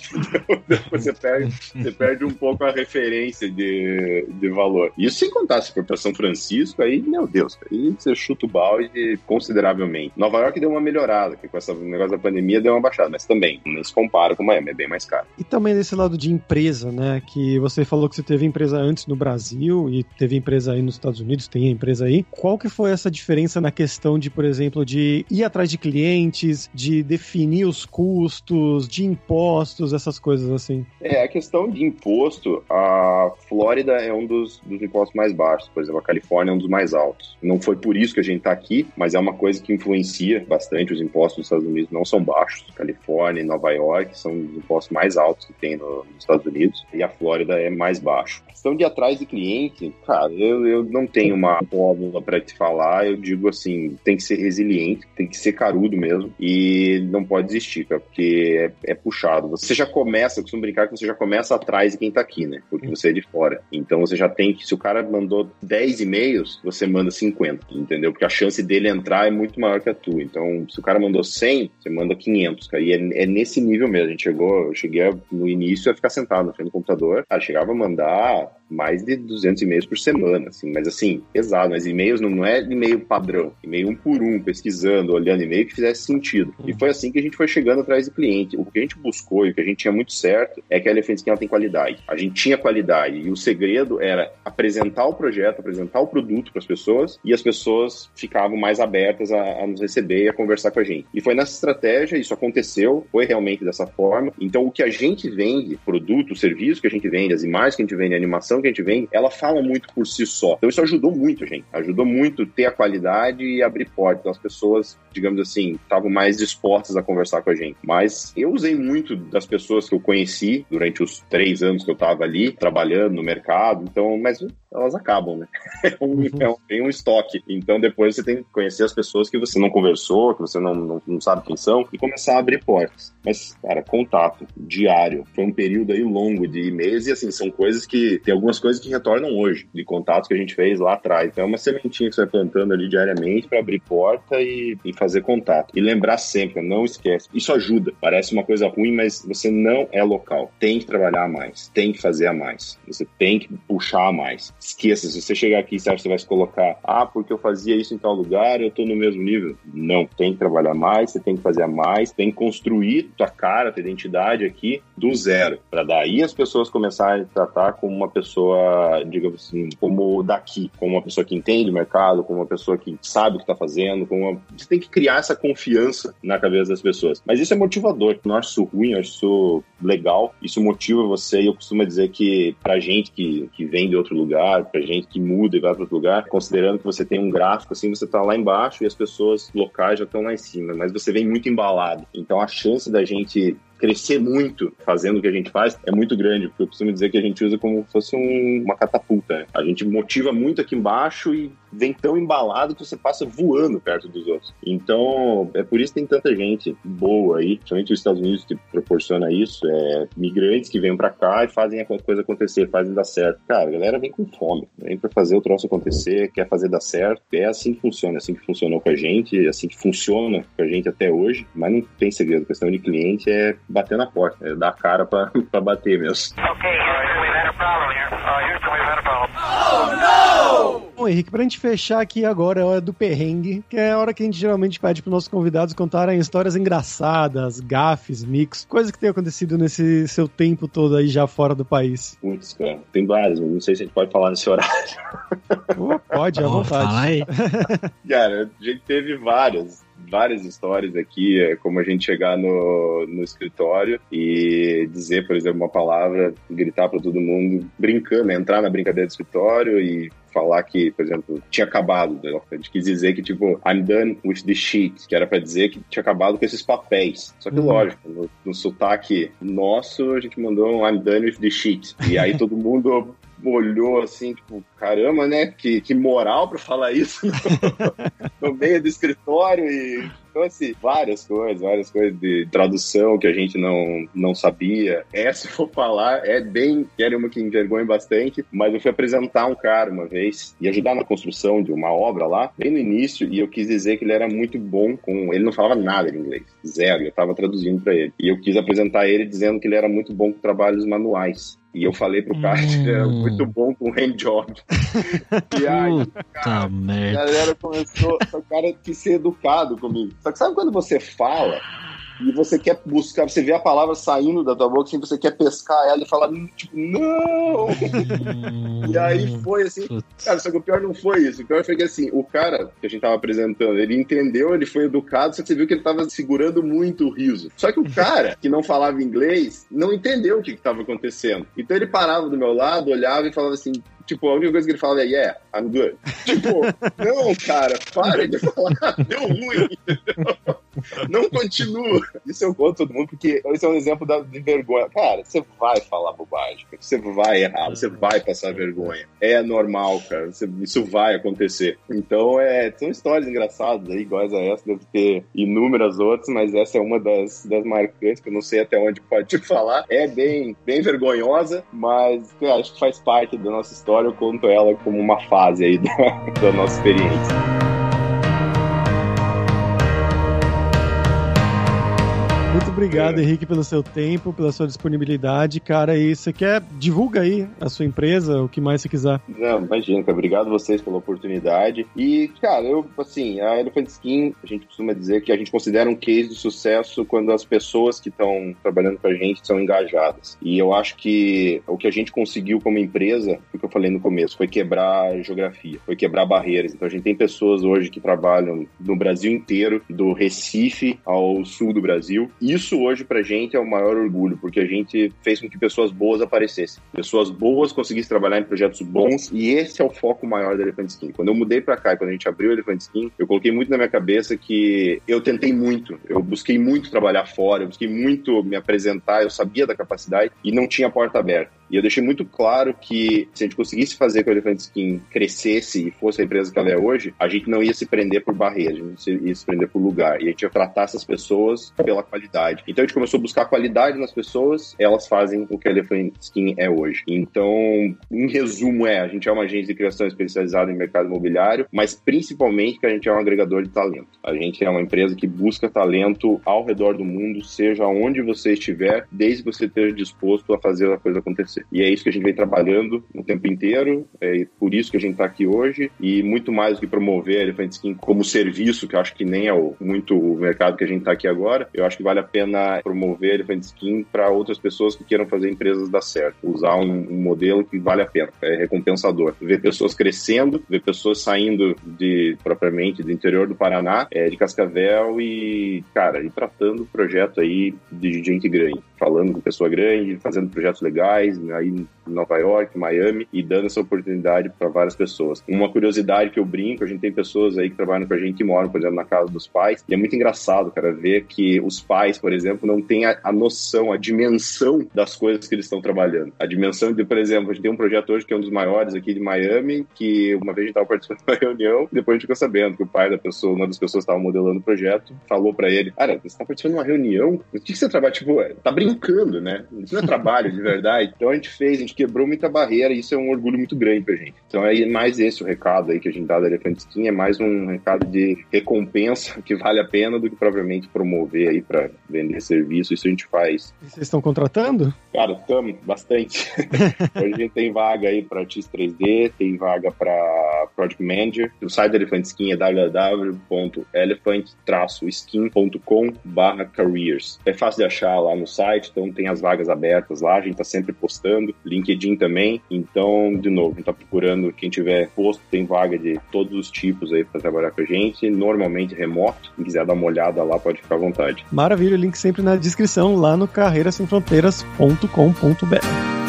Você perde, você perde um pouco a referência de, de valor. Isso sem contar se for para São Francisco, aí, meu Deus, aí você chuta o balde consideravelmente. Nova York deu uma melhorada, que com esse negócio da pandemia deu uma baixada, mas também nem se compara com Miami, é bem mais caro. E também desse lado de empresa, né? Que você falou que você teve empresa antes no Brasil e teve empresa aí nos Estados Unidos, tem empresa aí. Qual que foi essa diferença na questão de, por exemplo, de ir atrás de cliente? clientes, de definir os custos, de impostos, essas coisas assim? É, a questão de imposto, a Flórida é um dos, dos impostos mais baixos, por exemplo, a Califórnia é um dos mais altos. Não foi por isso que a gente está aqui, mas é uma coisa que influencia bastante. Os impostos dos Estados Unidos não são baixos. Califórnia e Nova York são os impostos mais altos que tem no, nos Estados Unidos e a Flórida é mais baixo. Questão de atrás de cliente, cara, eu, eu não tenho uma fórmula para te falar. Eu digo assim, tem que ser resiliente, tem que ser carudo mesmo e não pode desistir, cara, porque é, é puxado. Você já começa, eu costumo brincar que você já começa atrás de quem tá aqui, né? Porque você é de fora. Então você já tem que, se o cara mandou 10 e-mails, você manda 50, entendeu? Porque a chance dele entrar é muito maior que a tua. Então, se o cara mandou 100, você manda 500, cara. E é, é nesse nível mesmo. A gente chegou, eu cheguei no início a ficar sentado na frente do computador, cara, chegava a mandar mais de 200 e-mails por semana, assim, mas assim, pesado, mas e-mails não, é e-mail padrão, e-mail um por um, pesquisando, olhando e-mail que fizesse sentido. E foi assim que a gente foi chegando atrás do cliente. O que a gente buscou e o que a gente tinha muito certo é que a Elephant Skin tem qualidade. A gente tinha qualidade e o segredo era apresentar o projeto, apresentar o produto para as pessoas e as pessoas ficavam mais abertas a, a nos receber e a conversar com a gente. E foi nessa estratégia, isso aconteceu, foi realmente dessa forma. Então, o que a gente vende, produto, serviço que a gente vende, as imagens que a gente vende, a animação que a gente vende, ela fala muito por si só. Então, isso ajudou muito, gente. Ajudou muito ter a qualidade e abrir portas. Então, as pessoas, digamos assim, estavam mais dispostas a conversar com a gente. Mas eu usei muito das pessoas que eu conheci durante os três anos que eu estava ali, trabalhando no mercado. Então, mas elas acabam, né? [laughs] É um, é um, tem um estoque. Então, depois você tem que conhecer as pessoas que você não conversou, que você não, não, não sabe quem são, e começar a abrir portas. Mas, cara, contato diário. Foi um período aí longo de meses e, assim, são coisas que. Tem algumas coisas que retornam hoje, de contatos que a gente fez lá atrás. Então, é uma sementinha que você vai plantando ali diariamente para abrir porta e, e fazer contato. E lembrar sempre, não esquece. Isso ajuda. Parece uma coisa ruim, mas você não é local. Tem que trabalhar mais, tem que fazer a mais. Você tem que puxar a mais. Esqueça, se você chegar aqui e você vai se colocar, ah, porque eu fazia isso em tal lugar, eu tô no mesmo nível. Não, tem que trabalhar mais, você tem que fazer mais, tem que construir tua cara, tua identidade aqui do zero, para daí as pessoas começarem a tratar como uma pessoa, digamos assim, como daqui, como uma pessoa que entende o mercado, como uma pessoa que sabe o que está fazendo, como uma... você tem que criar essa confiança na cabeça das pessoas. Mas isso é motivador. Não acho isso ruim, acho isso legal. Isso motiva você. E eu costumo dizer que pra gente que, que vem de outro lugar, pra gente que muda e vai para outro lugar, considerando que você tem um gráfico assim, você tá lá embaixo e as pessoas locais já estão lá em cima, mas você vem muito embalado. Então a chance da gente crescer muito fazendo o que a gente faz é muito grande, porque eu costumo dizer que a gente usa como se fosse um, uma catapulta. Né? A gente motiva muito aqui embaixo e vem tão embalado que você passa voando perto dos outros. Então, é por isso que tem tanta gente boa aí, principalmente os Estados Unidos que proporciona isso, é migrantes que vêm para cá e fazem a coisa acontecer, fazem dar certo. Cara, a galera vem com fome, vem para fazer o troço acontecer, quer fazer dar certo. É assim que funciona, é assim que funcionou com a gente, é assim que funciona com a gente até hoje, mas não tem segredo. A questão de cliente é bater na porta, é dar a cara pra, [laughs] pra bater mesmo. Houston, we've had a problem here. Uh, Houston, we've had a problem. Bom, Henrique, pra gente fechar aqui agora é a hora do perrengue, que é a hora que a gente geralmente pede pros nossos convidados contarem histórias engraçadas, gafes, mix, coisas que tem acontecido nesse seu tempo todo aí já fora do país. Putz, cara, tem várias, mas não sei se a gente pode falar nesse horário. Oh, pode, à Pô, vontade. fala aí. [laughs] Cara, a gente teve várias, várias histórias aqui, é como a gente chegar no, no escritório e dizer, por exemplo, uma palavra, gritar para todo mundo, brincando, né? entrar na brincadeira do escritório e falar que, por exemplo, tinha acabado. né? A gente quis dizer que, tipo, I'm done with the sheet, que era pra dizer que tinha acabado com esses papéis. Só que, Uhum. lógico, no, no sotaque nosso, a gente mandou um I'm done with the sheet. E aí todo mundo olhou assim, tipo, caramba, né? Que, que moral pra falar isso no, [laughs] no meio do escritório e. Então, assim, várias coisas, várias coisas de tradução que a gente não, não sabia. Essa, se for falar, é bem. Era uma que envergonha bastante, mas eu fui apresentar um cara uma vez e ajudar na construção de uma obra lá, bem no início, e eu quis dizer que ele era muito bom com. Ele não falava nada de inglês, zero, eu tava traduzindo pra ele. E eu quis apresentar ele dizendo que ele era muito bom com trabalhos manuais. E eu falei pro cara que era Hum. muito bom com hand job. [laughs] e aí, Puta a galera começou. O cara quis ser educado comigo. Só que sabe quando você fala e você quer buscar, você vê a palavra saindo da tua boca, assim, você quer pescar ela e falar, tipo, não! e aí foi assim, cara, só que o pior não foi isso. O pior foi que assim, o cara que a gente tava apresentando, ele entendeu, ele foi educado, só que você viu que ele tava segurando muito o riso. Só que o cara que não falava inglês não entendeu o que, que tava acontecendo. Então ele parava do meu lado, olhava e falava assim, Tipo, a única coisa que ele falava é, yeah, I'm good. Tipo, [laughs] não, cara, para de falar, [laughs] deu ruim. Não continua. Isso eu conto todo mundo, porque esse é um exemplo da, de vergonha. Cara, você vai falar bobagem, você vai errar, você vai passar vergonha. É normal, cara. Isso vai acontecer. Então, é, são histórias engraçadas aí, iguais a essa, deve ter inúmeras outras, mas essa é uma das, das marcantes, que eu não sei até onde pode te [laughs] falar. É bem, bem vergonhosa, mas eu acho que faz parte da nossa história. Eu conto ela como uma fase aí [laughs] da, da nossa experiência. Obrigado, é. Henrique, pelo seu tempo, pela sua disponibilidade, cara. E você quer divulga aí a sua empresa, o que mais você quiser. Não, imagina, cara. Obrigado a vocês pela oportunidade. E, cara, eu, assim, a Elephant Skin, a gente costuma dizer que a gente considera um case de sucesso quando as pessoas que estão trabalhando com a gente são engajadas. E eu acho que o que a gente conseguiu como empresa, o que eu falei no começo, foi quebrar geografia, foi quebrar barreiras. Então a gente tem pessoas hoje que trabalham no Brasil inteiro, do Recife ao sul do Brasil, isso hoje pra gente é o maior orgulho, porque a gente fez com que pessoas boas aparecessem. Pessoas boas conseguissem trabalhar em projetos bons e esse é o foco maior da Elephant Skin. Quando eu mudei pra cá, quando a gente abriu o Elephant Skin, eu coloquei muito na minha cabeça que eu tentei muito, eu busquei muito trabalhar fora, eu busquei muito me apresentar, eu sabia da capacidade e não tinha porta aberta. E eu deixei muito claro que se a gente conseguisse fazer com que a Elephant Skin crescesse e fosse a empresa que ela é hoje, a gente não ia se prender por barreiras, a gente ia se prender por lugar. E a gente ia tratar essas pessoas pela qualidade. Então a gente começou a buscar qualidade nas pessoas, elas fazem o que a Elephant Skin é hoje. Então, em resumo, é, a gente é uma agência de criação especializada em mercado imobiliário, mas principalmente que a gente é um agregador de talento. A gente é uma empresa que busca talento ao redor do mundo, seja onde você estiver, desde que você esteja disposto a fazer a coisa acontecer E é isso que a gente vem trabalhando o tempo inteiro, é por isso que a gente está aqui hoje, e muito mais do que promover a Elephant Skin como serviço, que eu acho que nem é o, muito o mercado que a gente está aqui agora, eu acho que vale a pena promover a Elephant Skin para outras pessoas que queiram fazer empresas dar certo, usar um, um, modelo que vale a pena, é recompensador. Ver pessoas crescendo, ver pessoas saindo de, propriamente, do interior do Paraná, é, de Cascavel e, cara, e tratando o projeto aí de gente grande, falando com pessoa grande, fazendo projetos legais, aí em Nova York, Miami, e dando essa oportunidade para várias pessoas. Uma curiosidade que eu brinco, a gente tem pessoas aí que trabalham com a gente que moram, por exemplo, na casa dos pais, e é muito engraçado, cara, ver que os pais, por exemplo, não têm a, a noção, a dimensão das coisas que eles estão trabalhando. A dimensão de, por exemplo, a gente tem um projeto hoje que é um dos maiores aqui de Miami, que uma vez a gente estava participando [laughs] de uma reunião, depois a gente ficou sabendo que o pai da pessoa, uma das pessoas que estava modelando o projeto, falou para ele, cara, você está participando de uma reunião? O que, que você trabalha? Tipo, tá brincando, né? Isso não é trabalho de verdade. Então a gente fez, a gente quebrou muita barreira e isso é um orgulho muito grande pra gente. Então é mais esse o recado aí que a gente dá da Elephant Skin, é mais um recado de recompensa [laughs] que vale a pena do que propriamente promover aí pra vender serviço. Isso a gente faz. E vocês estão contratando? Cara, estamos, bastante. [laughs] Hoje a gente tem vaga aí pra artista 3D, tem vaga pra Project Manager. O site da Elephant Skin é www.elephant-skin.com careers. É fácil de achar lá no site, então tem as vagas abertas lá, a gente tá sempre postando, LinkedIn também. Então, de novo, a gente tá procurando quem tiver posto, tem vaga de todos os tipos aí para trabalhar com a gente, normalmente remoto. Quem quiser dar uma olhada lá, pode ficar à vontade. Maravilha, link sempre na descrição lá no carreirasemfronteiras.com.br.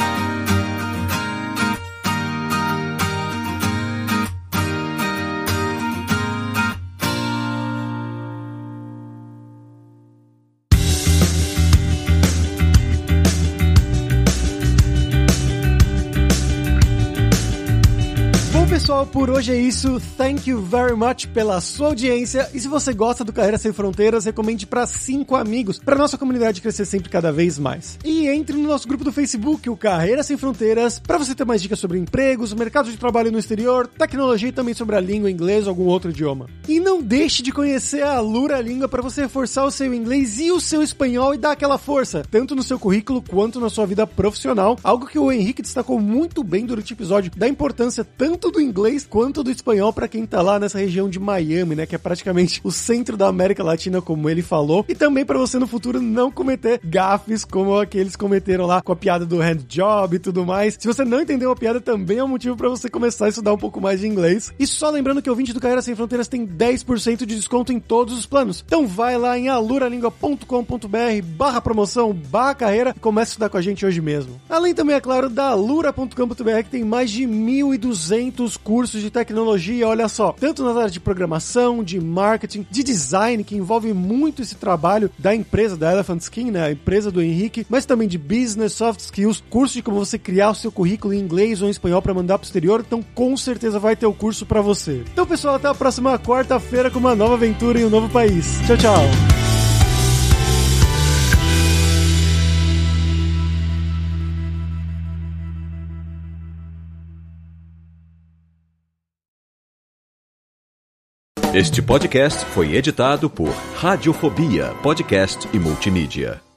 por hoje é isso. Thank you very much pela sua audiência. E se você gosta do Carreira Sem Fronteiras, recomende para cinco amigos, para nossa comunidade crescer sempre cada vez mais. E entre no nosso grupo do Facebook, o Carreira Sem Fronteiras, para você ter mais dicas sobre empregos, mercado de trabalho no exterior, tecnologia e também sobre a língua inglesa ou algum outro idioma. E deixe de conhecer a Lura Língua para você reforçar o seu inglês e o seu espanhol e dar aquela força, tanto no seu currículo quanto na sua vida profissional. Algo que o Henrique destacou muito bem durante o episódio da importância tanto do inglês quanto do espanhol para quem tá lá nessa região de Miami, né, que é praticamente o centro da América Latina, como ele falou, e também para você no futuro não cometer gafes como aqueles cometeram lá com a piada do hand job e tudo mais. Se você não entendeu a piada, também é um motivo para você começar a estudar um pouco mais de inglês. E só lembrando que o ouvinte do Carreira Sem Fronteiras tem 10% de desconto em todos os planos. Então vai lá em aluralingua.com.br barra promoção, barra carreira e comece a estudar com a gente hoje mesmo. Além também, é claro, da alura.com.br que tem mais de 1.200 cursos de tecnologia, olha só, tanto nas áreas de programação, de marketing, de design, que envolve muito esse trabalho da empresa, da Elephant Skin, né, a empresa do Henrique, mas também de business, soft skills, curso de como você criar o seu currículo em inglês ou em espanhol para mandar pro exterior, então com certeza vai ter o curso para você. Então, pessoal, até a próxima quarta-feira com uma nova aventura em um novo país. Tchau, tchau. Este podcast foi editado por Radiofobia, podcast e multimídia.